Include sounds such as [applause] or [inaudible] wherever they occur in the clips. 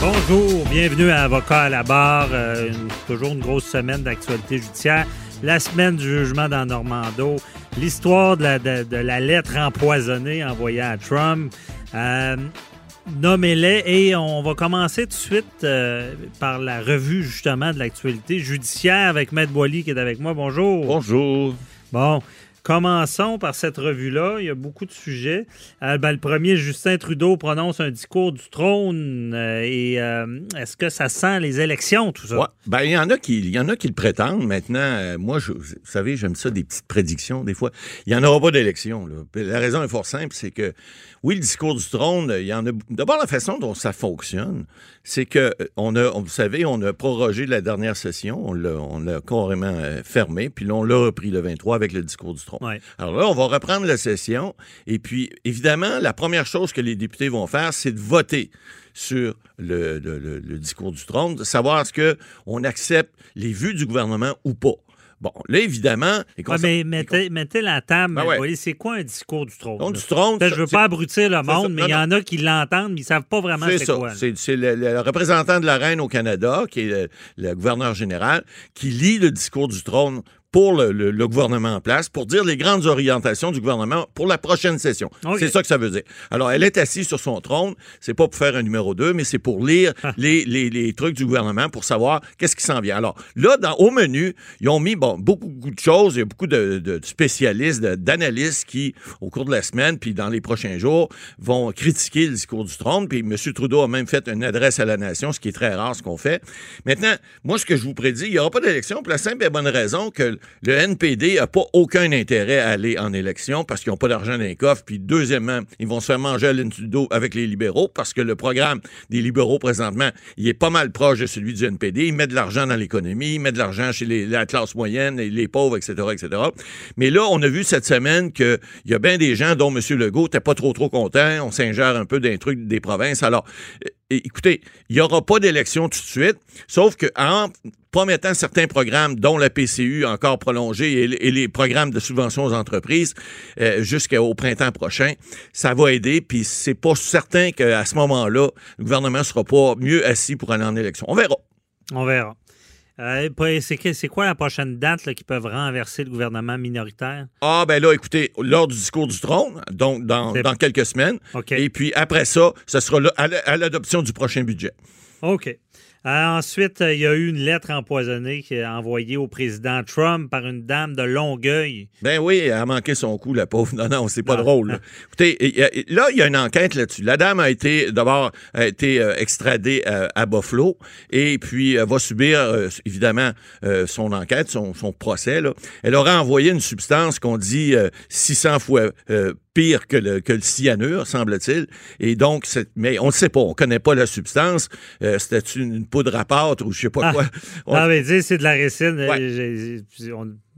Bonjour, bienvenue à Avocat à la barre. Euh, une- toujours une grosse semaine d'actualité judiciaire. La semaine du jugement dans Normando. L'histoire de la, de- de la lettre empoisonnée envoyée à Trump. Euh, Nommez-les et on va commencer tout de suite euh, par la revue justement de l'actualité judiciaire avec Maître Boily qui est avec moi. Bonjour. Bonjour. Bon, commençons par cette revue-là. Il y a beaucoup de sujets. Euh, ben, le premier, Justin Trudeau prononce un discours du trône. euh, et euh, est-ce que ça sent les élections, tout ça? Ben, il y en a qui, il y en a qui le prétendent. Maintenant, moi, je, vous savez, j'aime ça des petites prédictions des fois. Il n'y en aura pas d'élection. La raison est fort simple, c'est que oui, le discours du trône, il y en a. D'abord, la façon dont ça fonctionne, c'est que on a, vous savez, on a prorogé la dernière session, on l'a, on l'a carrément fermé, puis là, on l'a repris le 23 avec le discours du trône. Ouais. Alors là, on va reprendre la session. Et puis, évidemment, la première chose que les députés vont faire, c'est de voter sur le, le- le- le discours du trône, de savoir est-ce qu'on accepte les vues du gouvernement ou pas. Bon, là, évidemment... les Ouais, conser- mais mettez, mettez la table, Ben ouais. C'est quoi un discours du trône? Donc, du trône... Je veux pas abrutir le ça. monde, mais il y en a qui l'entendent, mais ils savent pas vraiment C'est c'est ça. quoi. C'est c'est le, le représentant de la reine au Canada, qui est le, le gouverneur général, qui lit le discours du trône pour le, le- le gouvernement en place, pour dire les grandes orientations du gouvernement pour la prochaine session. C'est ça que ça veut dire. Alors, elle est assise sur son trône. C'est pas pour faire un numéro 2, mais c'est pour lire Ah. les, les- les trucs du gouvernement pour savoir qu'est-ce qui s'en vient. Alors, là, dans, au menu, ils ont mis bon, beaucoup, beaucoup de choses. Il y a beaucoup de, de spécialistes, d'analystes qui, au cours de la semaine, puis dans les prochains jours, vont critiquer le discours du trône. Puis M. Trudeau a même fait une adresse à la nation, ce qui est très rare, ce qu'on fait. Maintenant, moi, ce que je vous prédis, il n'y aura pas d'élection pour la simple et bonne raison que le NPD n'a pas aucun intérêt à aller en élection parce qu'ils n'ont pas d'argent dans les coffres. Puis, deuxièmement, ils vont se faire manger à l'intudo avec les libéraux parce que le programme des libéraux présentement, il est pas mal proche de celui du NPD. Ils mettent de l'argent dans l'économie, ils mettent de l'argent chez la classe moyenne et les pauvres, etc., etc. Mais là, on a vu cette semaine qu'il y a bien des gens dont M. Legault n'était pas trop, trop content. On s'ingère un peu d'un truc des provinces. Alors, écoutez, il n'y aura pas d'élection tout de suite, sauf qu'en promettant certains programmes, dont la PCU encore prolongée et, les programmes de subvention aux entreprises euh, jusqu'au printemps prochain, ça va aider. Puis c'est pas certain qu'à ce moment-là, le gouvernement sera pas mieux assis pour aller en élection. On verra. On verra. Euh, c'est quoi la prochaine date là, qui peuvent renverser le gouvernement minoritaire? Ah, ben là, écoutez, lors du discours du trône, donc dans, quelques semaines. Et puis après ça, ce sera là, à l'adoption du prochain budget. OK. Euh, ensuite, euh, il y a eu une lettre empoisonnée qui est envoyée au président Trump par une dame de Longueuil. Ben oui, elle a manqué son coup, la pauvre. Non, non, c'est pas Non. drôle. là. [laughs] Écoutez, a- là, il y a une enquête là-dessus. La dame a été, d'abord, a été euh, extradée à Buffalo et puis va subir, évidemment, son enquête, son, son procès. Là. Elle aurait envoyé une substance qu'on dit euh, 600 fois euh, pire que le, que le cyanure, semble-t-il. Et donc, mais on ne sait pas, on connaît pas la substance. Euh, C'était une, une poudre à pâte ou je sais pas Ah. quoi? On- Ah, mais sais, c'est de la récine. Ouais.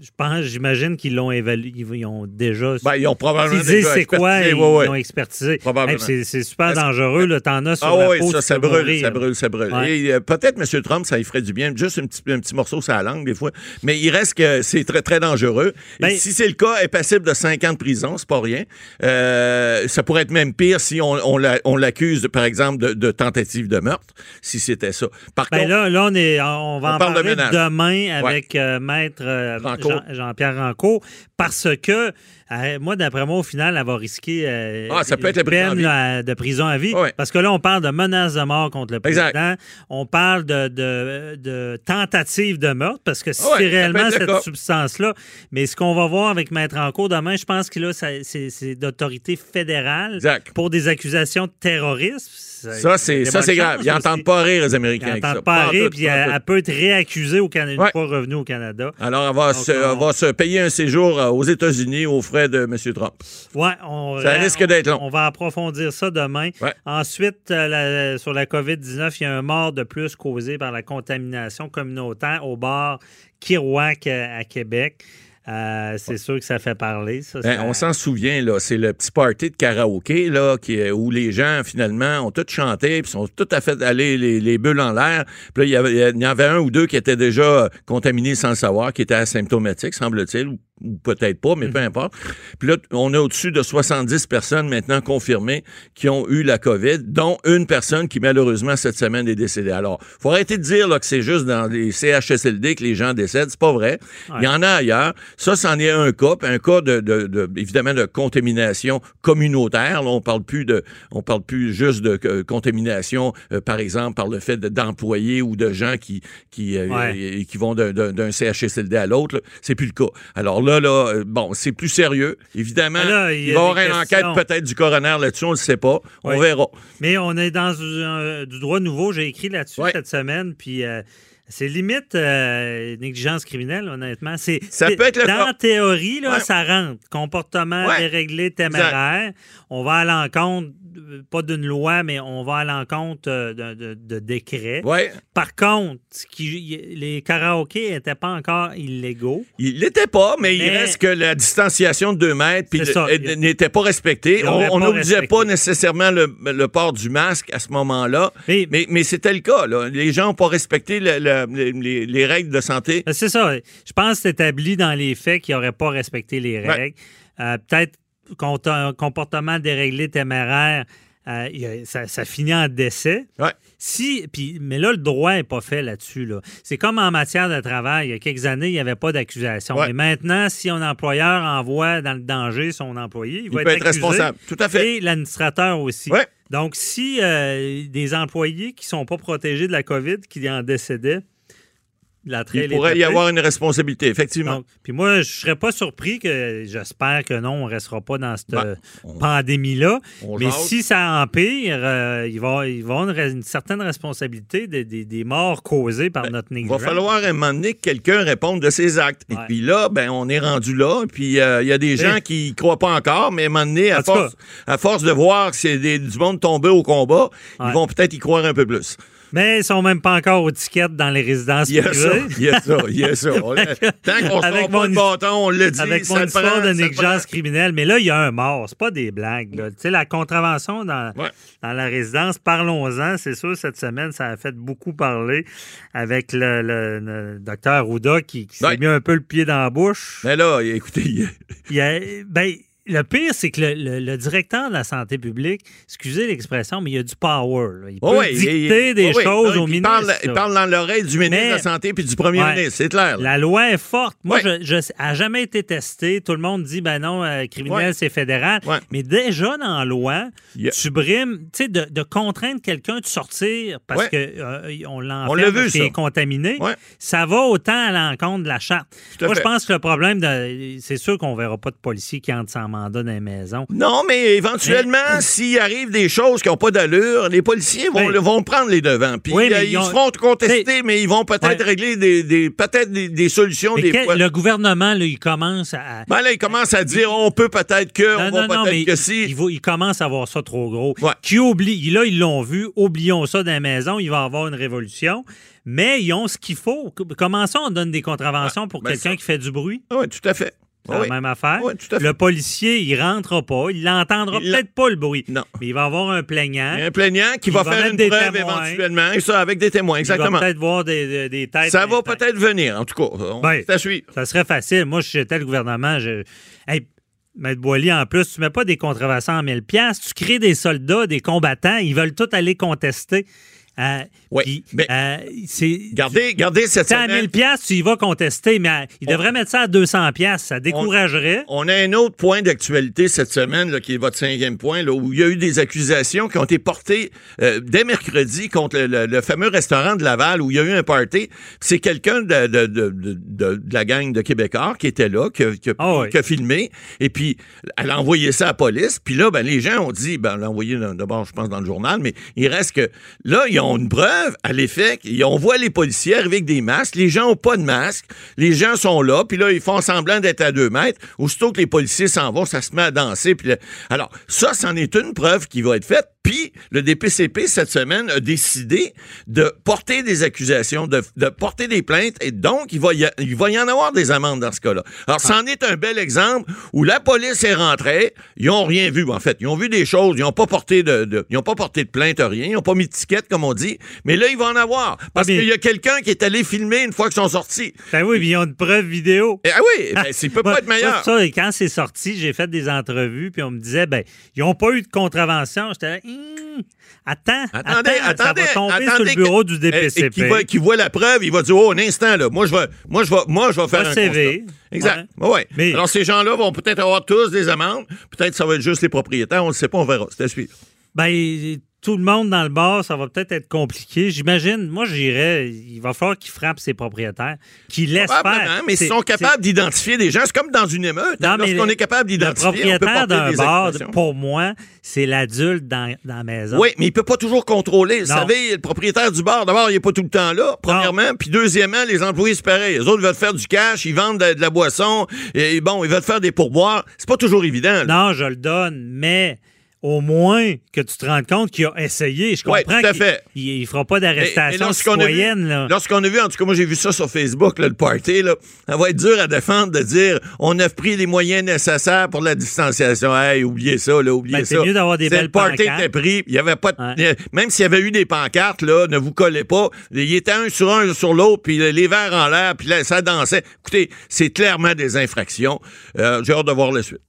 Je pense, j'imagine qu'ils l'ont évalué. Ils ont déjà. ben, ils ont probablement déjà c'est quoi, ils ouais, ouais. l'ont expertisé. Hey, c'est super dangereux. là. T'en as sur Ah la oui, peau. ça, ça brûle, mourir. ça brûle, ça brûle. Ouais. Et euh, peut-être M. Trump, ça lui ferait du bien, juste un petit, un petit morceau sur la langue des fois. Mais il reste que c'est très, très dangereux. Et Ben- si c'est le cas, est passible de 5 ans de prison, c'est pas rien. Euh, ça pourrait être même pire si on, on la- on l'accuse, par exemple, de, de tentative de meurtre, si c'était ça. Par Ben contre, là, là, on, est, on va On en de parler demain avec euh, Maître Jean-Pierre Rancourt parce que moi, d'après moi, au final, elle va risquer euh, Ah, ça peut être peine là, de prison à vie. Ouais. Parce que là, on parle de menaces de mort contre le Exact. président. On parle de, de, de tentative de meurtre, parce que si Ouais, ça c'est réellement cette substance-là. Mais ce qu'on va voir avec Maître Anco demain, je pense que là, c'est d'autorité fédérale Exact. pour des accusations de terrorisme. Ça, c'est ça, c'est grave. Ils n'entendent pas rire, les Ils Américains. ça. n'entendent pas en rire, puis en elle, peut être réaccusée au Canada, une Ouais. fois revenue au Canada. Alors, elle va, Donc, se, on- elle va se payer un séjour euh, aux États-Unis aux frais de M. Trump. Ouais, on, Ça risque d'être long. On va approfondir ça demain. Ouais. Ensuite, euh, la- sur la COVID-19, il y a un mort de plus causé par la contamination communautaire au bar Kirouac euh, à Québec. Euh, c'est sûr que ça fait parler. Ça, Ben, ça- on s'en souvient, là. C'est le petit party de karaoké, là, qui, où les gens, finalement, ont tous chanté, puis sont tout à fait allés les, les bulles en l'air. Puis là, il y, en avait un ou deux qui étaient déjà contaminés sans le savoir, qui étaient asymptomatiques, semble-t-il, ou, ou peut-être pas, mais peu importe. Puis là, on a au-dessus de 70 personnes maintenant confirmées qui ont eu la COVID, dont une personne qui, malheureusement, cette semaine est décédée. Alors, faut arrêter de dire là, que c'est juste dans les CHSLD que les gens décèdent. C'est pas vrai. Il y en a ailleurs. Ça, c'en est un cas, puis un cas de, de- de- évidemment de contamination communautaire. Là, on parle plus de, on parle plus juste de euh, contamination, euh, par exemple, par le fait de- d'employés ou de gens qui qui, euh, Ouais. qui vont d'un- CHSLD à l'autre. C'est plus le cas. Alors là, là, bon, c'est plus sérieux. Évidemment, là, il va y avoir une questions. enquête peut-être du coroner là-dessus. On le sait pas. On verra. Mais on est dans un- du droit nouveau. J'ai écrit là-dessus Ouais. cette semaine, puis c'est limite euh, négligence criminelle, honnêtement. C'est, Ça peut être le Dans cas. la théorie, là, Ouais. ça rentre. Comportement Ouais. déréglé, téméraire. On va à l'encontre, euh, pas d'une loi, mais on va à l'encontre euh, de, de- de décrets. Ouais. Par contre, qui- les karaokés n'étaient pas encore illégaux. Il l'était pas, mais, il reste que la distanciation de deux mètres n'était pas respectée. On pas n'obligeait pas nécessairement le, le port du masque à ce moment-là, Mais- mais, mais c'était le cas. là. Les gens n'ont pas respecté le- le- les, les- les règles de santé. Ben, C'est ça. Je pense que c'est établi dans les faits qu'ils n'auraient pas respecté les Ouais. règles. Euh, Peut-être qu'on a un comportement déréglé téméraire, euh, ça, ça finit en décès. Ouais. Si, puis, mais là, le droit n'est pas fait là-dessus. Là. C'est comme en matière de travail. Il y a quelques années, il n'y avait pas d'accusation. Ouais. Mais maintenant, si un employeur envoie dans le danger son employé, il, Il va peut être, être accusé. responsable. Tout à fait. Et l'administrateur aussi. Ouais. Donc, si euh, des employés qui ne sont pas protégés de la COVID, qui en décédaient, la trail Il pourrait y avoir une responsabilité, effectivement. Donc, puis moi, je serais pas surpris que, j'espère que non, on restera pas dans cette Ben, pandémie-là. Mais jase. si ça empire, euh, il, va, y avoir une, une certaine responsabilité des, des- des morts causées par notre Il va négligence. falloir à un moment donné que quelqu'un réponde de ses actes. Et puis là, ben, on est rendu là. Puis euh, il y a des gens Oui. qui ne croient pas encore, mais à un moment donné, à force, à force de voir que c'est des- du monde tombé au combat, Ouais. ils vont peut-être y croire un peu plus. Mais ils sont même pas encore aux tickets dans les résidences Il y a ça, il y a ça, il y a ça. [laughs] On- Tant qu'on ne Avec sort pas mon le bâton, on le dit, Avec ça mon histoire prend, de négligence criminelle. Mais là, il y a un mort. C'est pas des blagues. là. Tu sais, la contravention dans, Ouais. dans la résidence, parlons-en. C'est sûr, cette semaine, ça a fait beaucoup parler avec le, le- le docteur Rouda qui, qui s'est Ouais. mis un peu le pied dans la bouche. Mais là, écoutez, il y a- Il y a- ben, le pire, c'est que le, le- le directeur de la santé publique, excusez l'expression, mais il a du power. là. Il peut Oh oui, dicter il- des oh choses au il ministre. Parle, il parle dans l'oreille du ministre Mais- de la Santé puis du premier Ouais. ministre, c'est clair. là. La loi est forte. Moi, Ouais. je, n'a jamais été testée. Tout le monde dit, ben non, euh, criminel, Ouais. c'est fédéral. Mais déjà dans la loi, a- tu brimes, tu sais, de, de contraindre quelqu'un de sortir parce que euh, on l'enferme parce qu'il est contaminé, ça va autant à l'encontre de la charte. Moi, je pense que le problème, c'est sûr qu'on verra pas de policiers qui entrent sans mandat dans les maisons. Non, mais éventuellement, s'il arrive des choses qui n'ont pas d'allure, les policiers vont, vont prendre les devants. Puis Oui, euh, ils ils, ont- se feront contester, T'sais- mais ils vont peut-être Ouais. régler des, des- peut-être des, des solutions Mais des quel- fois. le gouvernement, là, il commence à. Ben là, ils commencent à dire on peut peut-être que, on va peut-être que si. il, il commence à avoir ça trop gros. Ouais. Qui oublie, là, ils l'ont vu, oublions ça dans la maison, il va y avoir une révolution. Mais ils ont ce qu'il faut. Commençons, on donne des contraventions pour ben quelqu'un ça- qui fait du bruit. Oui, tout à fait. C'est la Oui. même affaire. Oui, tout à fait. Le policier, il rentrera pas. Il l'entendra Il peut-être pas le bruit. Non. Mais il va avoir un plaignant. Il un plaignant qui Il va, va faire une des preuve témoins. éventuellement, et ça, avec des témoins, Il exactement. va peut-être voir des, des- des têtes. Ça va peut-être venir, en tout cas. On Ben, suivre. Ça serait facile. Moi, si j'étais le gouvernement, je. Hey, Maître Boily, en plus, tu mets pas des contrevenants en 1000 pièces, tu crées des soldats, des combattants, ils veulent tous aller contester. Euh, Oui, mais- euh, c'est. Gardez, gardez cette C'est à semaine. 1000 pièces, tu y vas contester, mais euh, il devrait mettre ça à 200 pièces, ça découragerait. On a un autre point d'actualité cette semaine, là, qui est votre cinquième point, là, où il y a eu des accusations qui ont été portées euh, dès mercredi contre le, le- le fameux restaurant de Laval où il y a eu un party. C'est quelqu'un de, de- de- de- de- de la gang de Québécois qui était là, qui qui Ah oui. qui a filmé, et puis elle a envoyé ça à la police. Puis là, ben, les gens ont dit, ben, elle l'a envoyé dans- d'abord, je pense, dans le journal, mais il reste que là, ils ont une preuve à l'effet qu'on voit les policiers arriver avec des masques. Les gens n'ont pas de masque. Les gens sont là, puis là, ils font semblant d'être à deux mètres. Aussitôt que les policiers s'en vont, ça se met à danser. Puis alors, ça, c'en est une preuve qui va être faite. Puis, le DPCP, cette semaine, a décidé de porter des accusations, de, porter des plaintes, et donc, il va, y il va y en avoir des amendes dans ce cas-là. Alors, c'en est un bel exemple où la police est rentrée, ils n'ont rien vu, en fait. Ils ont vu des choses, ils n'ont pas porté de, ils pas porté de plainte, rien, ils n'ont pas mis de ticket, comme on dit, mais là, il va en avoir. Parce Ah, qu'il y a quelqu'un qui est allé filmer une fois qu'ils sont sortis. Ben oui, puis ils ont une preuve vidéo. Et- ah oui, ben, ça peut pas [laughs] être meilleur. ça, et quand c'est sorti, j'ai fait des entrevues, puis on me disait, ben, ils n'ont pas eu de contravention. J'étais là, Hum, attends, Attendez, attends, attendez, ça va tomber sur attendez le bureau que- du eh, DPCP. et qui, voit, qui voit la preuve, il va dire oh un instant là, moi je vais, moi je vais, moi je vais faire un CV. constat. Exact. Ouais. ouais. Mais- Alors ces gens-là vont peut-être avoir tous des amendes, peut-être ça va être juste les propriétaires, on ne sait pas, on verra. C'est à suivre. Ben, tout le monde dans le bar, ça va peut-être être compliqué. J'imagine, moi, j'irais, il va falloir qu'ils frappent ses propriétaires, qu'ils laissent faire. mais C'est- ils sont capables d'identifier des gens. C'est comme dans une émeute. Non, hein. mais Lorsqu'on le- est capable Le d'identifier, peut propriétaire d'un bar, pour moi, c'est l'adulte dans, dans la maison. Oui, mais il peut pas toujours contrôler. Vous Non. savez, le propriétaire du bar, d'abord, il est pas tout le temps là, premièrement. Puis deuxièmement, les employés, c'est pareil. Les autres veulent faire du cash, ils vendent de, de la boisson, et bon, ils veulent faire des pourboires. C'est pas toujours évident. là. Non, je le donne, mais au moins que tu te rendes compte qu'il a essayé. Je Ouais, comprends tout à qu'il fait. il, il fera pas d'arrestation lorsqu'on a vu- citoyenne. Lorsqu'on a vu, en tout cas, moi j'ai vu ça sur Facebook, là, le party, là, ça va être dur à défendre de dire on a pris les moyens nécessaires pour la distanciation. Hey, oubliez ça, là, oubliez Ben, c'est ça. mieux d'avoir des C'est belles Le party pancartes. était pris, il y avait pas de- Ouais. même s'il y avait eu des pancartes, là, ne vous collez pas. Il était un sur un sur l'autre, puis les verres en l'air, puis là, ça dansait. Écoutez, c'est clairement des infractions. Euh, j'ai hâte de voir la suite.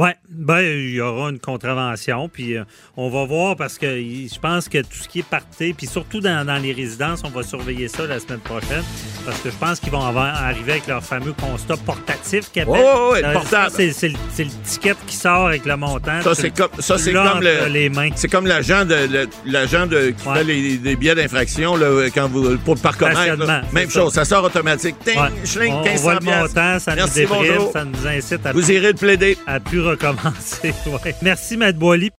Oui, ben, il y aura une contravention, puis euh, on va voir parce que je pense que tout ce qui est parti, puis surtout dans les résidences, on va surveiller ça la semaine prochaine, parce que je pense qu'ils vont avoir- arriver avec leur fameux constat portatif ouais, ouais, Euh, portable. C'est c'est le, c'est le ticket qui sort avec le montant. Ça, c'est comme, ça, c'est comme le, les mains. c'est comme l'agent de, l'agent de, qui Ouais. fait les, les billets d'infraction, là, quand vous, pour le parcomètre, Même chose, ça. sort automatique. Ting, Ouais. schling, on, on 1500 voit le montant, ça Merci, nous déprime, ça nous incite à, Vous irez le plaider. à plus recommencer. [laughs] Ouais. Merci, Matt Boily.